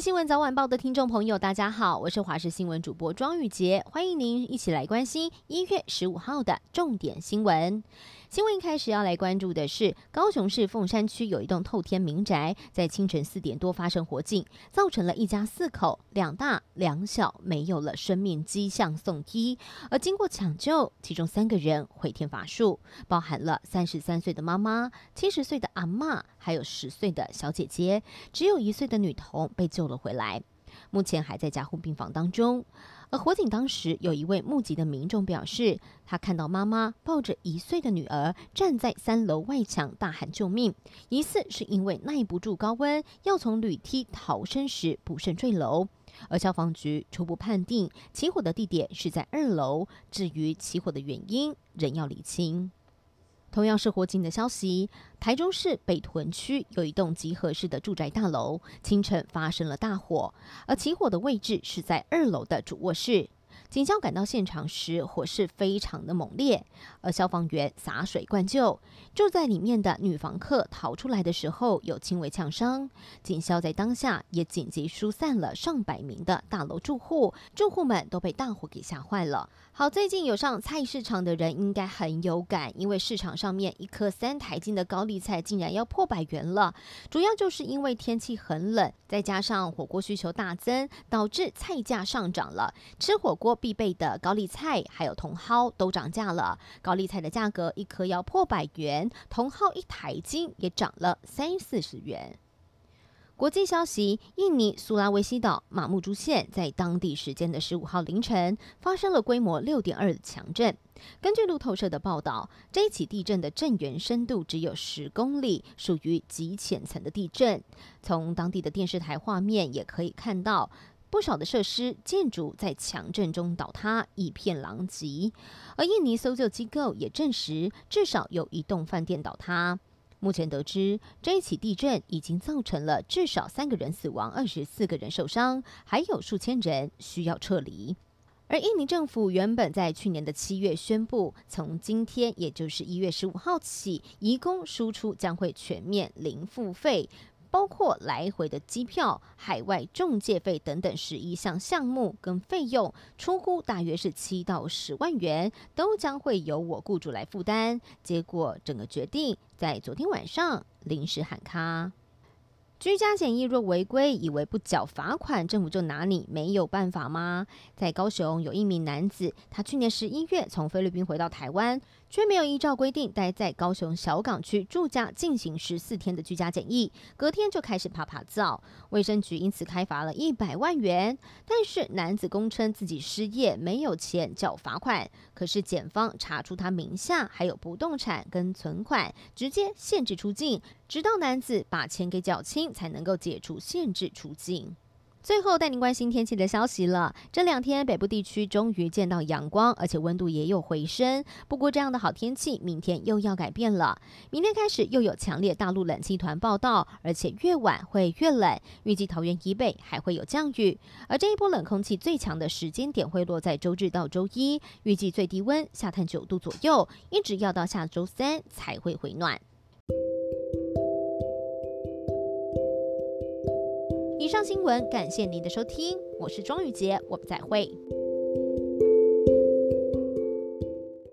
新闻早晚报的听众朋友，大家好，我是华视新闻主播庄雨洁，欢迎您一起来关心一月十五号的重点新闻。新闻一开始要来关注的是，高雄市凤山区有一栋透天民宅，在清晨四点多发生火警，造成了一家四口两大两小没有了生命迹象送医，而经过抢救，其中三个人回天乏术，包含了三十三岁的妈妈、七十岁的阿嬷，还有十岁的小姐姐，只有一岁的女童被救了回来，目前还在加护病房当中。而火警当时，有一位目击的民众表示，他看到妈妈抱着一岁的女儿站在三楼外墙大喊救命，疑似是因为耐不住高温，要从铝梯逃生时不慎坠楼。而消防局初步判定起火的地点是在二楼，至于起火的原因，仍要厘清。同样是火警的消息，台中市北屯区有一栋集合式的住宅大楼，清晨发生了大火，而起火的位置是在二楼的主卧室。警消赶到现场时，火势非常的猛烈，而消防员洒水灌救。住在里面的女房客逃出来的时候有轻微呛伤，警消在当下也紧急疏散了上百名的大楼住户，住户们都被大火给吓坏了。好，最近有上菜市场的人应该很有感，因为市场上面一颗三台斤的高丽菜竟然要破百元了，主要就是因为天气很冷，再加上火锅需求大增，导致菜价上涨了，吃火锅。必备的高丽菜还有茼蒿都涨价了，高丽菜的价格一颗要破百元，茼蒿一台斤也涨了三四十元。国际消息：印尼苏拉威西岛马木珠县在当地时间的十五号凌晨发生了规模六点二的强震。根据路透社的报道，这一起地震的震源深度只有十公里，属于极浅层的地震。从当地的电视台画面也可以看到。不少的设施建筑在强震中倒塌，一片狼藉。而印尼搜救机构也证实，至少有一栋饭店倒塌。目前得知，这一起地震已经造成了至少三个人死亡，二十四个人受伤，还有数千人需要撤离。而印尼政府原本在去年的七月宣布，从今天，也就是一月十五号起，移工输出将会全面零付费。包括来回的机票、海外中介费等等十一项项目跟费用，出估大约是七到十万元，都将会由我雇主来负担。结果整个决定在昨天晚上临时喊卡。居家检疫若违规，以为不缴罚款，政府就拿你没有办法吗？在高雄有一名男子，他去年十一月从菲律宾回到台湾，却没有依照规定待在高雄小港区住家进行十四天的居家检疫，隔天就开始趴趴走，卫生局因此开罚了一百万元。但是男子供称自己失业，没有钱缴罚款，可是检方查出他名下还有不动产跟存款，直接限制出境。直到男子把钱给缴清，才能够解除限制出境。最后带您关心天气的消息了。这两天北部地区终于见到阳光，而且温度也有回升。不过这样的好天气明天又要改变了。明天开始又有强烈大陆冷气团报道，而且越晚会越冷。预计桃园以北还会有降雨，而这一波冷空气最强的时间点会落在周日到周一。预计最低温下探九度左右，一直要到下周三才会回暖。上新闻，感谢您的收听，我是庄宇杰，我们再会。